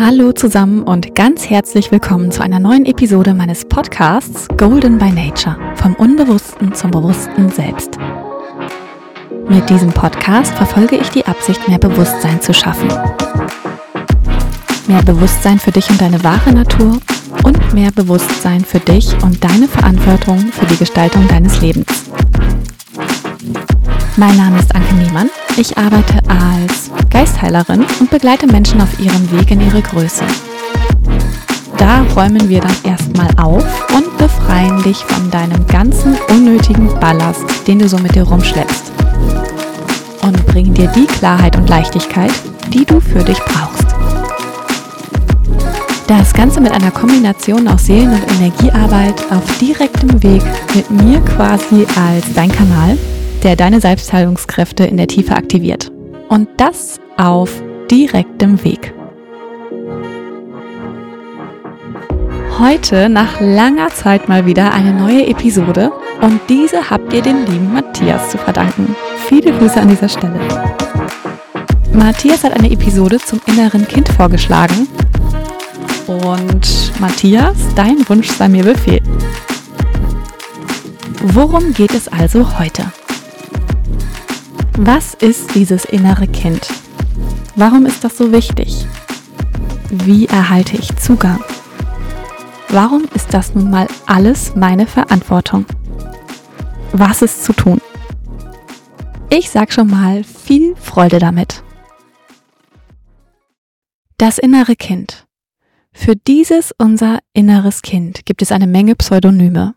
Hallo zusammen und ganz herzlich willkommen zu einer neuen Episode meines Podcasts Golden by Nature, vom Unbewussten zum Bewussten selbst. Mit diesem Podcast verfolge ich die Absicht, mehr Bewusstsein zu schaffen. Mehr Bewusstsein für dich und deine wahre Natur und mehr Bewusstsein für dich und deine Verantwortung für die Gestaltung deines Lebens. Mein Name ist Anke Niemann. Ich arbeite als Geistheilerin und begleite Menschen auf ihrem Weg in ihre Größe. Da räumen wir dann erstmal auf und befreien dich von deinem ganzen unnötigen Ballast, den du so mit dir rumschleppst. Und bringen dir die Klarheit und Leichtigkeit, die du für dich brauchst. Das Ganze mit einer Kombination aus Seelen- und Energiearbeit auf direktem Weg mit mir quasi als dein Kanal, der deine Selbstheilungskräfte in der Tiefe aktiviert. Und das auf direktem Weg. Heute nach langer Zeit mal wieder eine neue Episode und diese habt ihr dem lieben Matthias zu verdanken. Viele Grüße an dieser Stelle. Matthias hat eine Episode zum inneren Kind vorgeschlagen und Matthias, dein Wunsch sei mir Befehl. Worum geht es also heute? Was ist dieses innere Kind? Warum ist das so wichtig? Wie erhalte ich Zugang? Warum ist das nun mal alles meine Verantwortung? Was ist zu tun? Ich sag schon mal viel Freude damit. Das innere Kind. Für dieses unser inneres Kind gibt es eine Menge Pseudonyme.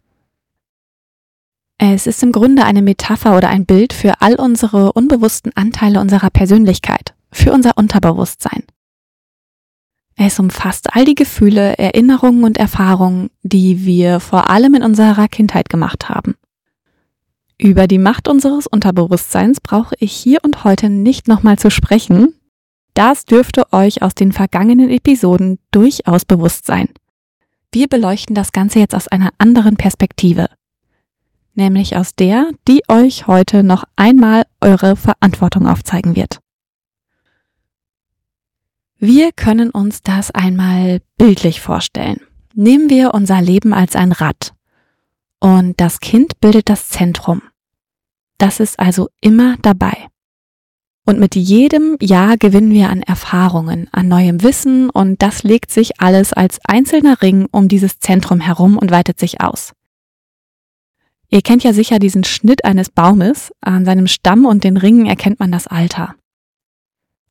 Es ist im Grunde eine Metapher oder ein Bild für all unsere unbewussten Anteile unserer Persönlichkeit, für unser Unterbewusstsein. Es umfasst all die Gefühle, Erinnerungen und Erfahrungen, die wir vor allem in unserer Kindheit gemacht haben. Über die Macht unseres Unterbewusstseins brauche ich hier und heute nicht nochmal zu sprechen. Das dürfte euch aus den vergangenen Episoden durchaus bewusst sein. Wir beleuchten das Ganze jetzt aus einer anderen Perspektive nämlich aus der, die euch heute noch einmal eure Verantwortung aufzeigen wird. Wir können uns das einmal bildlich vorstellen. Nehmen wir unser Leben als ein Rad und das Kind bildet das Zentrum. Das ist also immer dabei. Und mit jedem Jahr gewinnen wir an Erfahrungen, an neuem Wissen und das legt sich alles als einzelner Ring um dieses Zentrum herum und weitet sich aus. Ihr kennt ja sicher diesen Schnitt eines Baumes. An seinem Stamm und den Ringen erkennt man das Alter.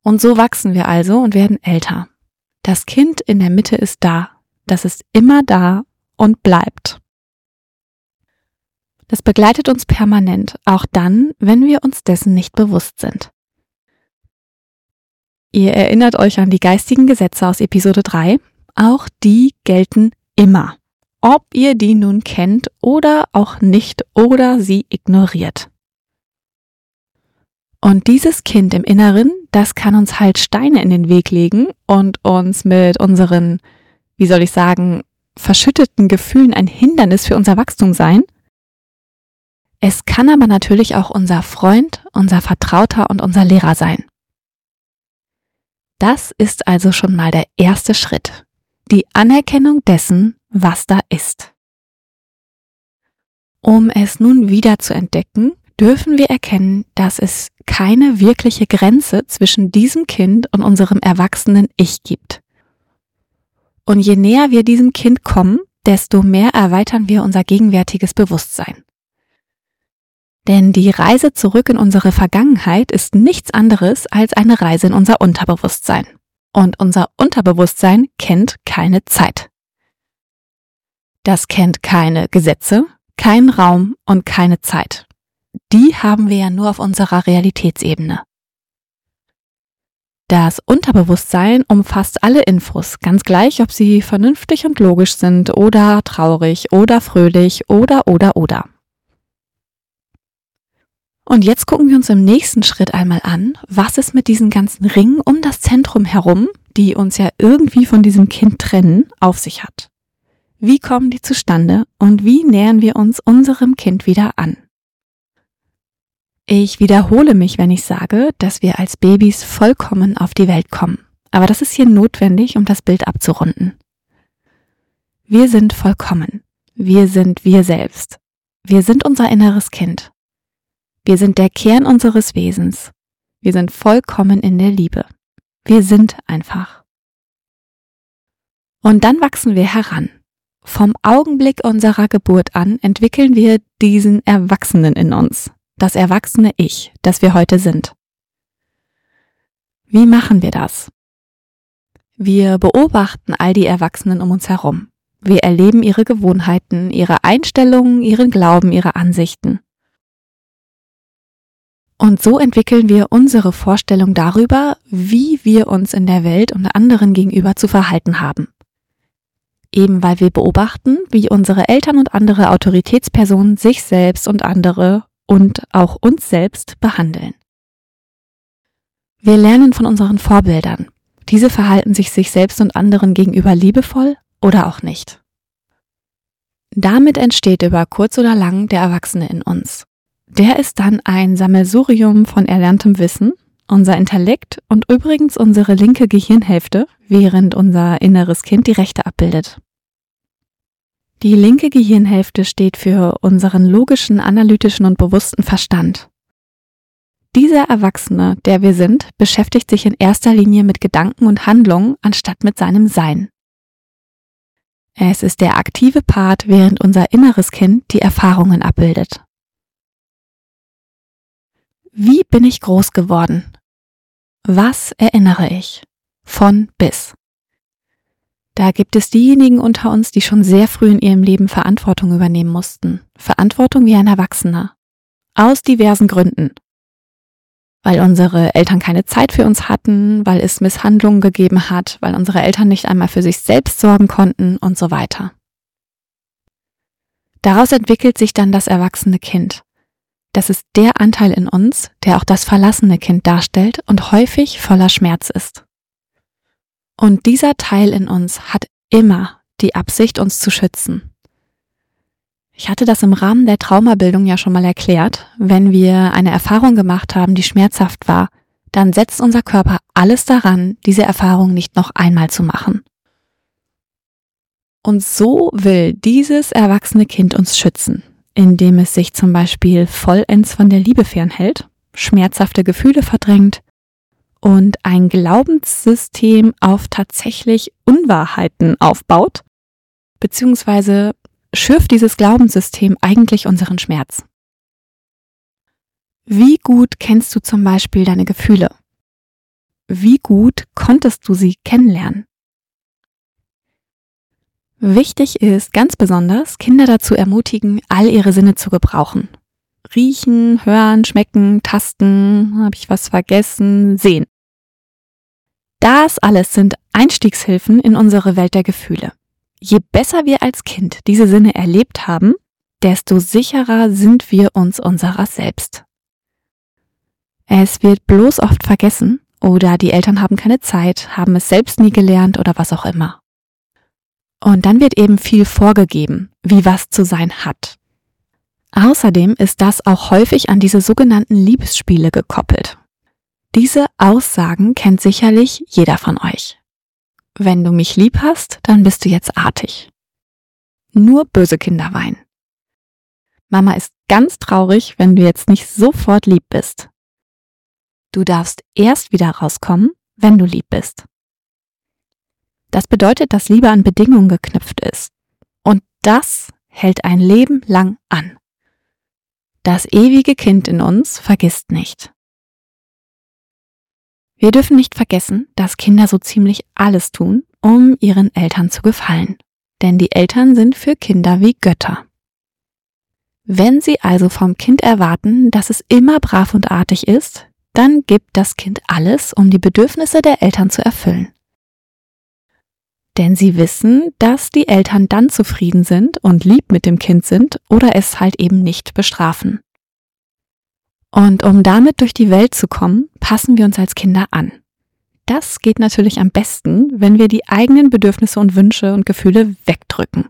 Und so wachsen wir also und werden älter. Das Kind in der Mitte ist da. Das ist immer da und bleibt. Das begleitet uns permanent, auch dann, wenn wir uns dessen nicht bewusst sind. Ihr erinnert euch an die geistigen Gesetze aus Episode 3. Auch die gelten immer ob ihr die nun kennt oder auch nicht oder sie ignoriert. Und dieses Kind im Inneren, das kann uns halt Steine in den Weg legen und uns mit unseren, wie soll ich sagen, verschütteten Gefühlen ein Hindernis für unser Wachstum sein. Es kann aber natürlich auch unser Freund, unser Vertrauter und unser Lehrer sein. Das ist also schon mal der erste Schritt. Die Anerkennung dessen, was da ist. Um es nun wieder zu entdecken, dürfen wir erkennen, dass es keine wirkliche Grenze zwischen diesem Kind und unserem erwachsenen Ich gibt. Und je näher wir diesem Kind kommen, desto mehr erweitern wir unser gegenwärtiges Bewusstsein. Denn die Reise zurück in unsere Vergangenheit ist nichts anderes als eine Reise in unser Unterbewusstsein. Und unser Unterbewusstsein kennt keine Zeit. Das kennt keine Gesetze, keinen Raum und keine Zeit. Die haben wir ja nur auf unserer Realitätsebene. Das Unterbewusstsein umfasst alle Infos, ganz gleich, ob sie vernünftig und logisch sind oder traurig oder fröhlich oder oder oder. Und jetzt gucken wir uns im nächsten Schritt einmal an, was es mit diesen ganzen Ringen um das Zentrum herum, die uns ja irgendwie von diesem Kind trennen, auf sich hat. Wie kommen die zustande und wie nähern wir uns unserem Kind wieder an? Ich wiederhole mich, wenn ich sage, dass wir als Babys vollkommen auf die Welt kommen. aber das ist hier notwendig, um das Bild abzurunden. Wir sind vollkommen. Wir sind wir selbst. Wir sind unser inneres Kind. Wir sind der Kern unseres Wesens. Wir sind vollkommen in der Liebe. Wir sind einfach. Und dann wachsen wir heran. Vom Augenblick unserer Geburt an entwickeln wir diesen Erwachsenen in uns, das erwachsene Ich, das wir heute sind. Wie machen wir das? Wir beobachten all die Erwachsenen um uns herum. Wir erleben ihre Gewohnheiten, ihre Einstellungen, ihren Glauben, ihre Ansichten. Und so entwickeln wir unsere Vorstellung darüber, wie wir uns in der Welt und anderen gegenüber zu verhalten haben eben weil wir beobachten, wie unsere Eltern und andere Autoritätspersonen sich selbst und andere und auch uns selbst behandeln. Wir lernen von unseren Vorbildern. Diese verhalten sich sich selbst und anderen gegenüber liebevoll oder auch nicht. Damit entsteht über kurz oder lang der Erwachsene in uns. Der ist dann ein Sammelsurium von erlerntem Wissen, unser Intellekt und übrigens unsere linke Gehirnhälfte, während unser inneres Kind die rechte abbildet. Die linke Gehirnhälfte steht für unseren logischen, analytischen und bewussten Verstand. Dieser Erwachsene, der wir sind, beschäftigt sich in erster Linie mit Gedanken und Handlungen anstatt mit seinem Sein. Es ist der aktive Part, während unser inneres Kind die Erfahrungen abbildet. Wie bin ich groß geworden? Was erinnere ich? Von bis. Da gibt es diejenigen unter uns, die schon sehr früh in ihrem Leben Verantwortung übernehmen mussten. Verantwortung wie ein Erwachsener. Aus diversen Gründen. Weil unsere Eltern keine Zeit für uns hatten, weil es Misshandlungen gegeben hat, weil unsere Eltern nicht einmal für sich selbst sorgen konnten und so weiter. Daraus entwickelt sich dann das erwachsene Kind. Das ist der Anteil in uns, der auch das verlassene Kind darstellt und häufig voller Schmerz ist. Und dieser Teil in uns hat immer die Absicht, uns zu schützen. Ich hatte das im Rahmen der Traumabildung ja schon mal erklärt. Wenn wir eine Erfahrung gemacht haben, die schmerzhaft war, dann setzt unser Körper alles daran, diese Erfahrung nicht noch einmal zu machen. Und so will dieses erwachsene Kind uns schützen, indem es sich zum Beispiel vollends von der Liebe fernhält, schmerzhafte Gefühle verdrängt, und ein Glaubenssystem auf tatsächlich Unwahrheiten aufbaut, beziehungsweise schürft dieses Glaubenssystem eigentlich unseren Schmerz. Wie gut kennst du zum Beispiel deine Gefühle? Wie gut konntest du sie kennenlernen? Wichtig ist ganz besonders, Kinder dazu ermutigen, all ihre Sinne zu gebrauchen Riechen, hören, schmecken, tasten, habe ich was vergessen, sehen. Das alles sind Einstiegshilfen in unsere Welt der Gefühle. Je besser wir als Kind diese Sinne erlebt haben, desto sicherer sind wir uns unserer selbst. Es wird bloß oft vergessen oder die Eltern haben keine Zeit, haben es selbst nie gelernt oder was auch immer. Und dann wird eben viel vorgegeben, wie was zu sein hat. Außerdem ist das auch häufig an diese sogenannten Liebesspiele gekoppelt. Diese Aussagen kennt sicherlich jeder von euch. Wenn du mich lieb hast, dann bist du jetzt artig. Nur böse Kinder weinen. Mama ist ganz traurig, wenn du jetzt nicht sofort lieb bist. Du darfst erst wieder rauskommen, wenn du lieb bist. Das bedeutet, dass Liebe an Bedingungen geknüpft ist. Und das hält ein Leben lang an. Das ewige Kind in uns vergisst nicht. Wir dürfen nicht vergessen, dass Kinder so ziemlich alles tun, um ihren Eltern zu gefallen. Denn die Eltern sind für Kinder wie Götter. Wenn sie also vom Kind erwarten, dass es immer brav und artig ist, dann gibt das Kind alles, um die Bedürfnisse der Eltern zu erfüllen. Denn sie wissen, dass die Eltern dann zufrieden sind und lieb mit dem Kind sind oder es halt eben nicht bestrafen. Und um damit durch die Welt zu kommen, passen wir uns als Kinder an. Das geht natürlich am besten, wenn wir die eigenen Bedürfnisse und Wünsche und Gefühle wegdrücken.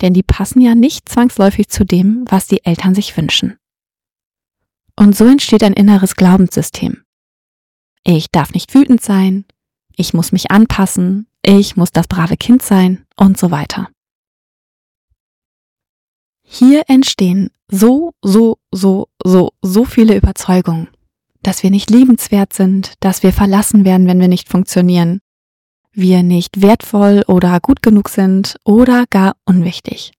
Denn die passen ja nicht zwangsläufig zu dem, was die Eltern sich wünschen. Und so entsteht ein inneres Glaubenssystem. Ich darf nicht wütend sein, ich muss mich anpassen, ich muss das brave Kind sein und so weiter. Hier entstehen so, so, so, so, so viele Überzeugungen, dass wir nicht liebenswert sind, dass wir verlassen werden, wenn wir nicht funktionieren, wir nicht wertvoll oder gut genug sind oder gar unwichtig.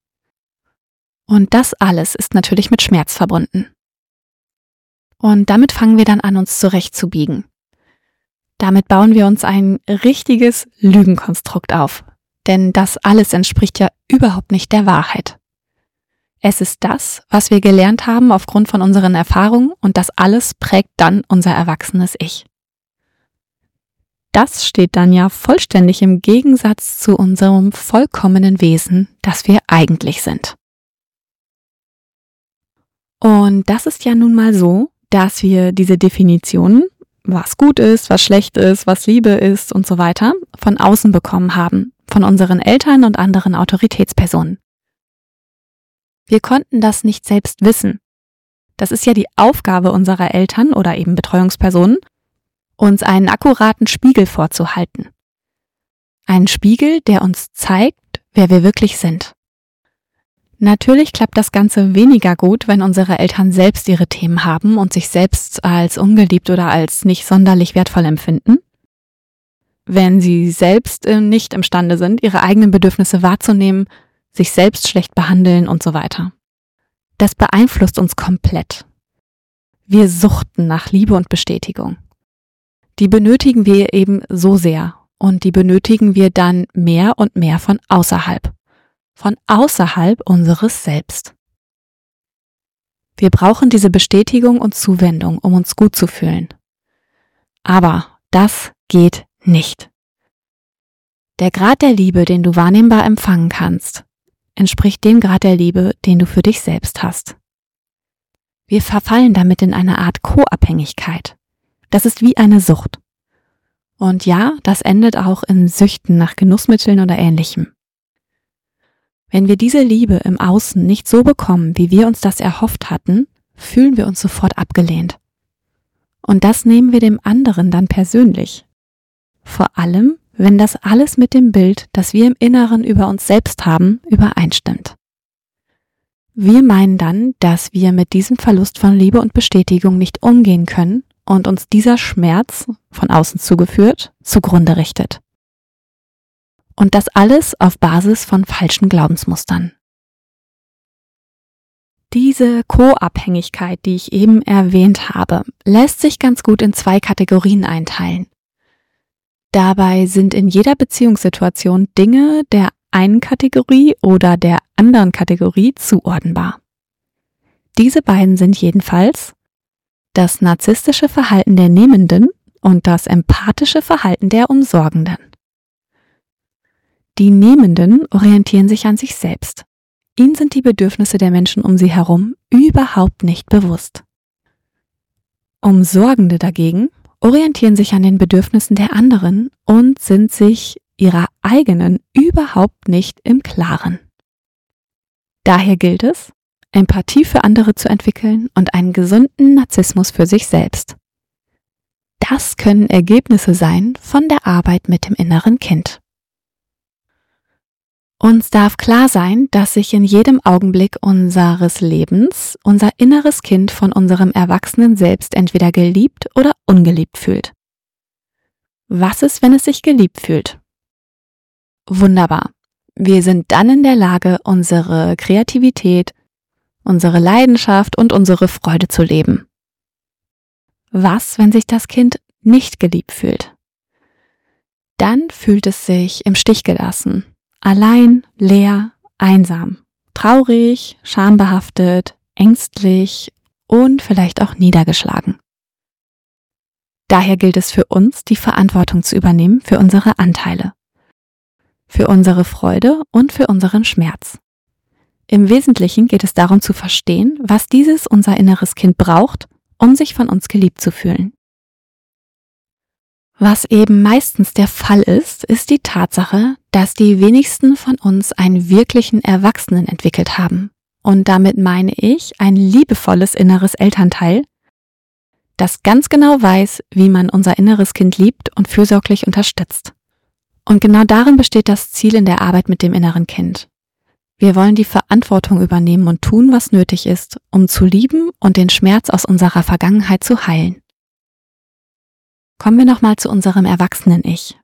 Und das alles ist natürlich mit Schmerz verbunden. Und damit fangen wir dann an, uns zurechtzubiegen. Damit bauen wir uns ein richtiges Lügenkonstrukt auf. Denn das alles entspricht ja überhaupt nicht der Wahrheit. Es ist das, was wir gelernt haben aufgrund von unseren Erfahrungen und das alles prägt dann unser erwachsenes Ich. Das steht dann ja vollständig im Gegensatz zu unserem vollkommenen Wesen, das wir eigentlich sind. Und das ist ja nun mal so, dass wir diese Definitionen was gut ist, was schlecht ist, was Liebe ist und so weiter, von außen bekommen haben, von unseren Eltern und anderen Autoritätspersonen. Wir konnten das nicht selbst wissen. Das ist ja die Aufgabe unserer Eltern oder eben Betreuungspersonen, uns einen akkuraten Spiegel vorzuhalten. Einen Spiegel, der uns zeigt, wer wir wirklich sind. Natürlich klappt das Ganze weniger gut, wenn unsere Eltern selbst ihre Themen haben und sich selbst als ungeliebt oder als nicht sonderlich wertvoll empfinden. Wenn sie selbst äh, nicht imstande sind, ihre eigenen Bedürfnisse wahrzunehmen, sich selbst schlecht behandeln und so weiter. Das beeinflusst uns komplett. Wir suchten nach Liebe und Bestätigung. Die benötigen wir eben so sehr und die benötigen wir dann mehr und mehr von außerhalb von außerhalb unseres Selbst. Wir brauchen diese Bestätigung und Zuwendung, um uns gut zu fühlen. Aber das geht nicht. Der Grad der Liebe, den du wahrnehmbar empfangen kannst, entspricht dem Grad der Liebe, den du für dich selbst hast. Wir verfallen damit in eine Art Co-Abhängigkeit. Das ist wie eine Sucht. Und ja, das endet auch in Süchten nach Genussmitteln oder ähnlichem. Wenn wir diese Liebe im Außen nicht so bekommen, wie wir uns das erhofft hatten, fühlen wir uns sofort abgelehnt. Und das nehmen wir dem anderen dann persönlich. Vor allem, wenn das alles mit dem Bild, das wir im Inneren über uns selbst haben, übereinstimmt. Wir meinen dann, dass wir mit diesem Verlust von Liebe und Bestätigung nicht umgehen können und uns dieser Schmerz, von außen zugeführt, zugrunde richtet. Und das alles auf Basis von falschen Glaubensmustern. Diese Co-Abhängigkeit, die ich eben erwähnt habe, lässt sich ganz gut in zwei Kategorien einteilen. Dabei sind in jeder Beziehungssituation Dinge der einen Kategorie oder der anderen Kategorie zuordnenbar. Diese beiden sind jedenfalls das narzisstische Verhalten der Nehmenden und das empathische Verhalten der Umsorgenden. Die Nehmenden orientieren sich an sich selbst. Ihnen sind die Bedürfnisse der Menschen um sie herum überhaupt nicht bewusst. Umsorgende dagegen orientieren sich an den Bedürfnissen der anderen und sind sich ihrer eigenen überhaupt nicht im Klaren. Daher gilt es, Empathie für andere zu entwickeln und einen gesunden Narzissmus für sich selbst. Das können Ergebnisse sein von der Arbeit mit dem inneren Kind. Uns darf klar sein, dass sich in jedem Augenblick unseres Lebens unser inneres Kind von unserem erwachsenen Selbst entweder geliebt oder ungeliebt fühlt. Was ist, wenn es sich geliebt fühlt? Wunderbar. Wir sind dann in der Lage, unsere Kreativität, unsere Leidenschaft und unsere Freude zu leben. Was, wenn sich das Kind nicht geliebt fühlt? Dann fühlt es sich im Stich gelassen, Allein, leer, einsam, traurig, schambehaftet, ängstlich und vielleicht auch niedergeschlagen. Daher gilt es für uns, die Verantwortung zu übernehmen für unsere Anteile, für unsere Freude und für unseren Schmerz. Im Wesentlichen geht es darum zu verstehen, was dieses unser inneres Kind braucht, um sich von uns geliebt zu fühlen. Was eben meistens der Fall ist, ist die Tatsache, dass die wenigsten von uns einen wirklichen Erwachsenen entwickelt haben. Und damit meine ich ein liebevolles inneres Elternteil, das ganz genau weiß, wie man unser inneres Kind liebt und fürsorglich unterstützt. Und genau darin besteht das Ziel in der Arbeit mit dem inneren Kind. Wir wollen die Verantwortung übernehmen und tun, was nötig ist, um zu lieben und den Schmerz aus unserer Vergangenheit zu heilen. Kommen wir nochmal zu unserem Erwachsenen-Ich.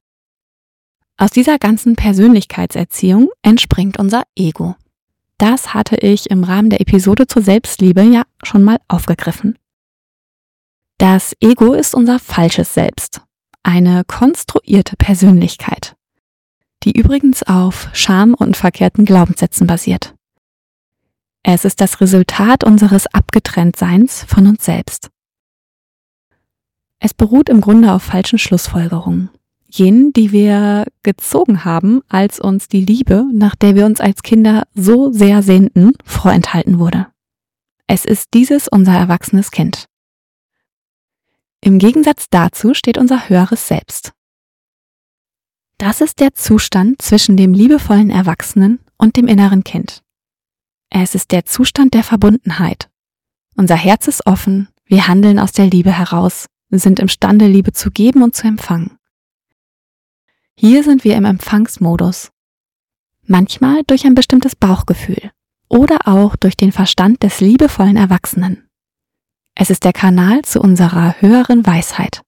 Aus dieser ganzen Persönlichkeitserziehung entspringt unser Ego. Das hatte ich im Rahmen der Episode zur Selbstliebe ja schon mal aufgegriffen. Das Ego ist unser falsches Selbst, eine konstruierte Persönlichkeit, die übrigens auf Scham und verkehrten Glaubenssätzen basiert. Es ist das Resultat unseres Abgetrenntseins von uns selbst. Es beruht im Grunde auf falschen Schlussfolgerungen. Jenen, die wir gezogen haben, als uns die Liebe, nach der wir uns als Kinder so sehr sehnten, vorenthalten wurde. Es ist dieses unser erwachsenes Kind. Im Gegensatz dazu steht unser höheres Selbst. Das ist der Zustand zwischen dem liebevollen Erwachsenen und dem inneren Kind. Es ist der Zustand der Verbundenheit. Unser Herz ist offen, wir handeln aus der Liebe heraus, sind imstande, Liebe zu geben und zu empfangen. Hier sind wir im Empfangsmodus. Manchmal durch ein bestimmtes Bauchgefühl oder auch durch den Verstand des liebevollen Erwachsenen. Es ist der Kanal zu unserer höheren Weisheit.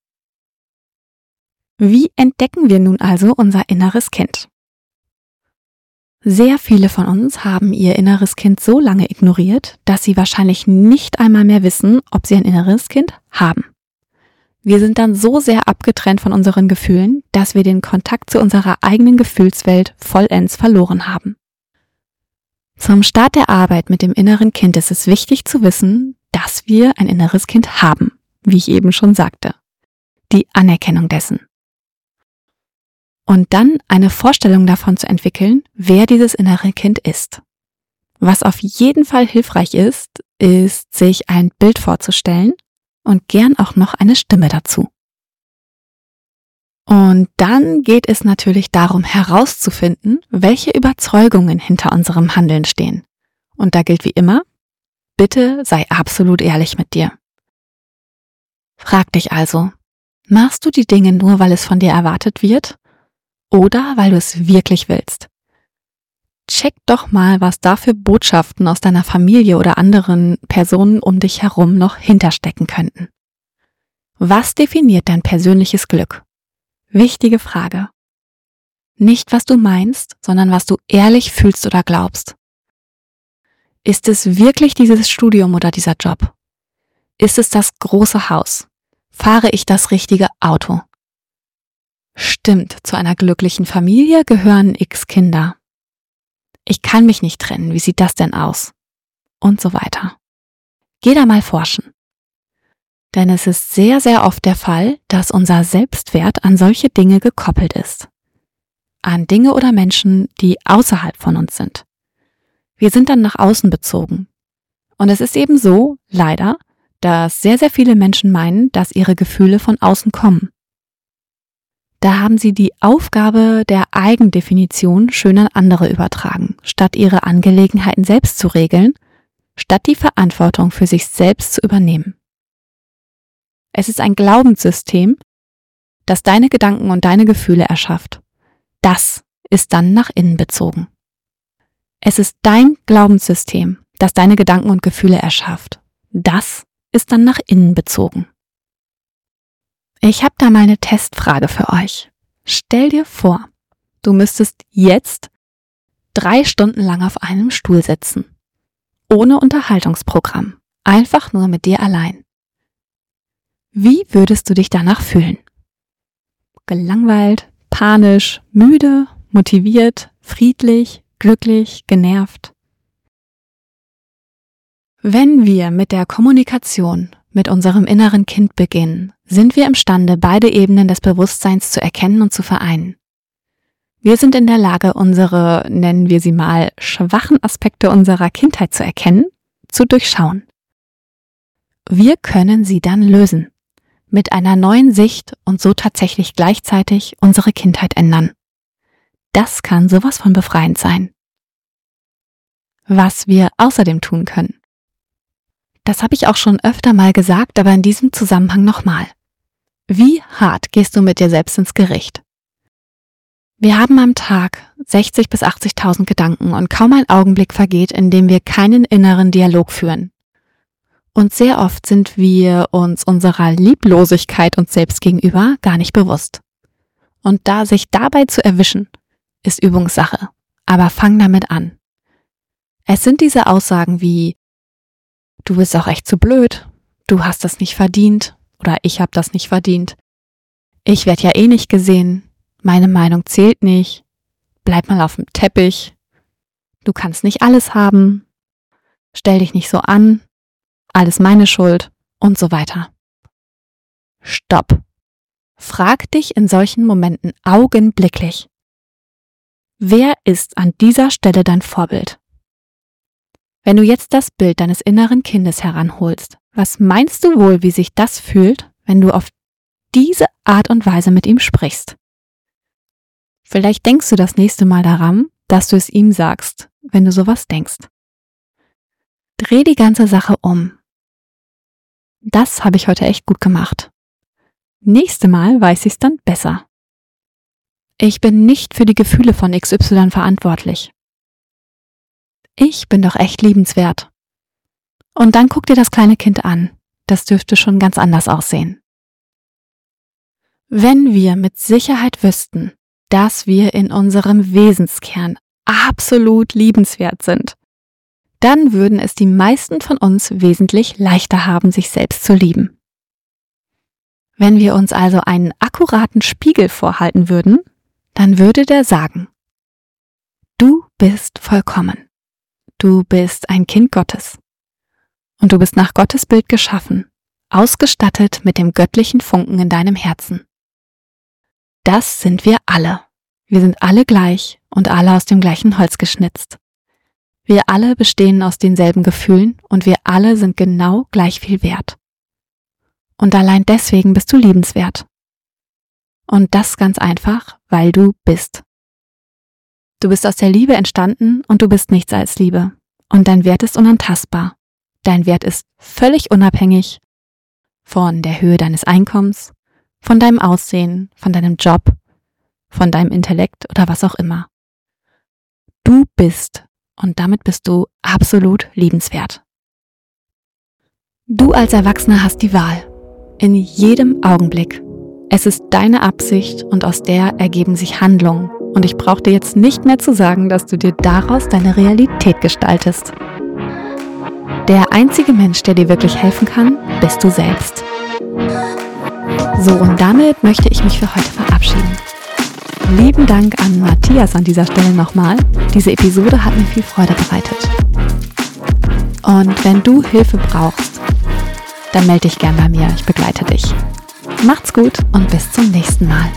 Wie entdecken wir nun also unser inneres Kind? Sehr viele von uns haben ihr inneres Kind so lange ignoriert, dass sie wahrscheinlich nicht einmal mehr wissen, ob sie ein inneres Kind haben. Wir sind dann so sehr abgetrennt von unseren Gefühlen, dass wir den Kontakt zu unserer eigenen Gefühlswelt vollends verloren haben. Zum Start der Arbeit mit dem inneren Kind ist es wichtig zu wissen, dass wir ein inneres Kind haben, wie ich eben schon sagte. Die Anerkennung dessen. Und dann eine Vorstellung davon zu entwickeln, wer dieses innere Kind ist. Was auf jeden Fall hilfreich ist, ist, sich ein Bild vorzustellen und gern auch noch eine Stimme dazu. Und dann geht es natürlich darum herauszufinden, welche Überzeugungen hinter unserem Handeln stehen. Und da gilt wie immer, bitte sei absolut ehrlich mit dir. Frag dich also, machst du die Dinge nur, weil es von dir erwartet wird oder weil du es wirklich willst? Check doch mal, was da für Botschaften aus deiner Familie oder anderen Personen um dich herum noch hinterstecken könnten. Was definiert dein persönliches Glück? Wichtige Frage. Nicht, was du meinst, sondern was du ehrlich fühlst oder glaubst. Ist es wirklich dieses Studium oder dieser Job? Ist es das große Haus? Fahre ich das richtige Auto? Stimmt, zu einer glücklichen Familie gehören x Kinder. Ich kann mich nicht trennen, wie sieht das denn aus? Und so weiter. Geh da mal forschen. Denn es ist sehr, sehr oft der Fall, dass unser Selbstwert an solche Dinge gekoppelt ist. An Dinge oder Menschen, die außerhalb von uns sind. Wir sind dann nach außen bezogen. Und es ist eben so, leider, dass sehr, sehr viele Menschen meinen, dass ihre Gefühle von außen kommen. Da haben sie die Aufgabe der Eigendefinition schön an andere übertragen, statt ihre Angelegenheiten selbst zu regeln, statt die Verantwortung für sich selbst zu übernehmen. Es ist ein Glaubenssystem, das deine Gedanken und deine Gefühle erschafft. Das ist dann nach innen bezogen. Es ist dein Glaubenssystem, das deine Gedanken und Gefühle erschafft. Das ist dann nach innen bezogen. Ich habe da mal eine Testfrage für euch. Stell dir vor, du müsstest jetzt drei Stunden lang auf einem Stuhl sitzen. Ohne Unterhaltungsprogramm. Einfach nur mit dir allein. Wie würdest du dich danach fühlen? Gelangweilt, panisch, müde, motiviert, friedlich, glücklich, genervt? Wenn wir mit der Kommunikation mit unserem inneren Kind beginnen, sind wir imstande, beide Ebenen des Bewusstseins zu erkennen und zu vereinen. Wir sind in der Lage, unsere, nennen wir sie mal, schwachen Aspekte unserer Kindheit zu erkennen, zu durchschauen. Wir können sie dann lösen, mit einer neuen Sicht und so tatsächlich gleichzeitig unsere Kindheit ändern. Das kann sowas von befreiend sein. Was wir außerdem tun können. Das habe ich auch schon öfter mal gesagt, aber in diesem Zusammenhang nochmal. Wie hart gehst du mit dir selbst ins Gericht? Wir haben am Tag 60 bis 80.000 Gedanken und kaum ein Augenblick vergeht, in dem wir keinen inneren Dialog führen. Und sehr oft sind wir uns unserer Lieblosigkeit uns selbst gegenüber gar nicht bewusst. Und da sich dabei zu erwischen, ist Übungssache. Aber fang damit an. Es sind diese Aussagen wie Du bist auch echt zu blöd, du hast das nicht verdient oder ich habe das nicht verdient. Ich werde ja eh nicht gesehen, meine Meinung zählt nicht, bleib mal auf dem Teppich, du kannst nicht alles haben, stell dich nicht so an, alles meine Schuld und so weiter. Stopp. Frag dich in solchen Momenten augenblicklich. Wer ist an dieser Stelle dein Vorbild? Wenn du jetzt das Bild deines inneren Kindes heranholst, was meinst du wohl, wie sich das fühlt, wenn du auf diese Art und Weise mit ihm sprichst? Vielleicht denkst du das nächste Mal daran, dass du es ihm sagst, wenn du sowas denkst. Dreh die ganze Sache um. Das habe ich heute echt gut gemacht. Nächste Mal weiß ich es dann besser. Ich bin nicht für die Gefühle von XY verantwortlich. Ich bin doch echt liebenswert. Und dann guck dir das kleine Kind an. Das dürfte schon ganz anders aussehen. Wenn wir mit Sicherheit wüssten, dass wir in unserem Wesenskern absolut liebenswert sind, dann würden es die meisten von uns wesentlich leichter haben, sich selbst zu lieben. Wenn wir uns also einen akkuraten Spiegel vorhalten würden, dann würde der sagen, du bist vollkommen. Du bist ein Kind Gottes. Und du bist nach Gottes Bild geschaffen, ausgestattet mit dem göttlichen Funken in deinem Herzen. Das sind wir alle. Wir sind alle gleich und alle aus dem gleichen Holz geschnitzt. Wir alle bestehen aus denselben Gefühlen und wir alle sind genau gleich viel wert. Und allein deswegen bist du liebenswert. Und das ganz einfach, weil du bist. Du bist aus der Liebe entstanden und du bist nichts als Liebe. Und dein Wert ist unantastbar. Dein Wert ist völlig unabhängig von der Höhe deines Einkommens, von deinem Aussehen, von deinem Job, von deinem Intellekt oder was auch immer. Du bist und damit bist du absolut liebenswert. Du als Erwachsener hast die Wahl. In jedem Augenblick. Es ist deine Absicht und aus der ergeben sich Handlungen und ich brauche dir jetzt nicht mehr zu sagen, dass du dir daraus deine Realität gestaltest. Der einzige Mensch, der dir wirklich helfen kann, bist du selbst. So, und damit möchte ich mich für heute verabschieden. Lieben Dank an Matthias an dieser Stelle nochmal. Diese Episode hat mir viel Freude bereitet. Und wenn du Hilfe brauchst, dann melde dich gern bei mir. Ich begleite dich. Macht's gut und bis zum nächsten Mal.